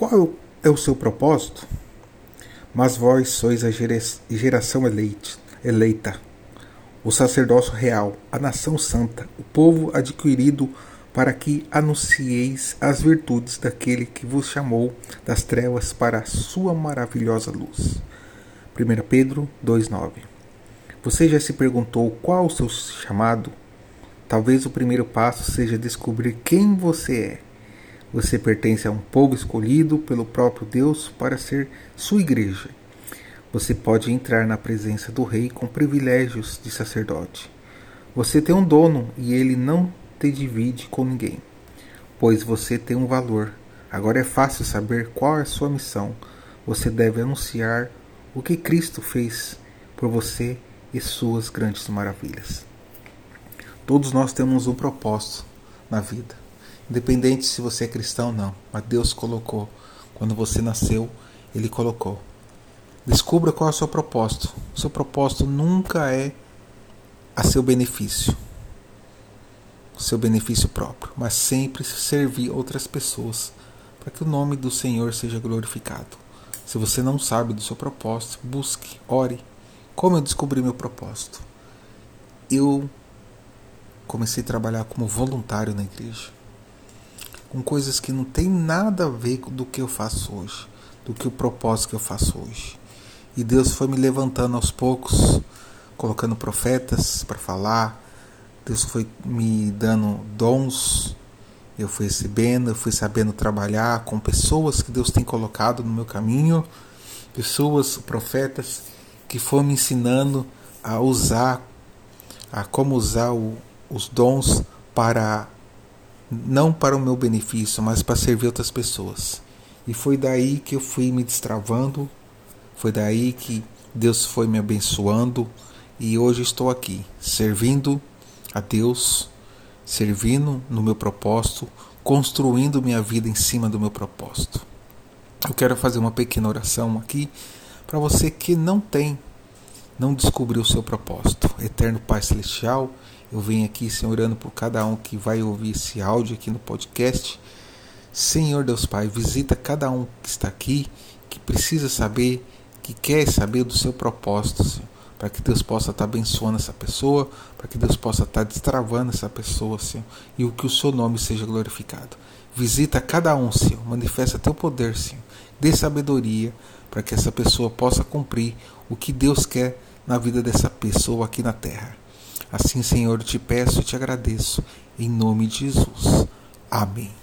Qual é o seu propósito? Mas vós sois a geração eleita, o sacerdócio real, a nação santa, o povo adquirido para que anuncieis as virtudes daquele que vos chamou das trevas para a sua maravilhosa luz. 1 Pedro 2,9 Você já se perguntou qual o seu chamado? Talvez o primeiro passo seja descobrir quem você é. Você pertence a um povo escolhido pelo próprio Deus para ser sua igreja. Você pode entrar na presença do Rei com privilégios de sacerdote. Você tem um dono e ele não te divide com ninguém, pois você tem um valor. Agora é fácil saber qual é a sua missão. Você deve anunciar o que Cristo fez por você e suas grandes maravilhas. Todos nós temos um propósito na vida, independente se você é cristão ou não, mas Deus colocou. Quando você nasceu, Ele colocou. Descubra qual é o seu propósito. O seu propósito nunca é a seu benefício seu benefício próprio, mas sempre servir outras pessoas para que o nome do Senhor seja glorificado. Se você não sabe do seu propósito, busque, ore. Como eu descobri meu propósito? Eu comecei a trabalhar como voluntário na igreja, com coisas que não tem nada a ver do que eu faço hoje, do que o propósito que eu faço hoje. E Deus foi me levantando aos poucos, colocando profetas para falar, Deus foi me dando dons, eu fui recebendo, eu fui sabendo trabalhar com pessoas que Deus tem colocado no meu caminho, pessoas, profetas, que foram me ensinando a usar, a como usar o, os dons para, não para o meu benefício, mas para servir outras pessoas. E foi daí que eu fui me destravando, foi daí que Deus foi me abençoando e hoje estou aqui, servindo a Deus, servindo no meu propósito, construindo minha vida em cima do meu propósito. Eu quero fazer uma pequena oração aqui para você que não tem, não descobriu o seu propósito. Eterno Pai Celestial, eu venho aqui, Senhor, orando por cada um que vai ouvir esse áudio aqui no podcast. Senhor Deus Pai, visita cada um que está aqui, que precisa saber, que quer saber do seu propósito, Senhor para que Deus possa estar abençoando essa pessoa, para que Deus possa estar destravando essa pessoa, Senhor, e o que o seu nome seja glorificado. Visita cada um, Senhor, manifesta teu poder, Senhor, dê sabedoria para que essa pessoa possa cumprir o que Deus quer na vida dessa pessoa aqui na terra. Assim, Senhor, te peço e te agradeço, em nome de Jesus. Amém.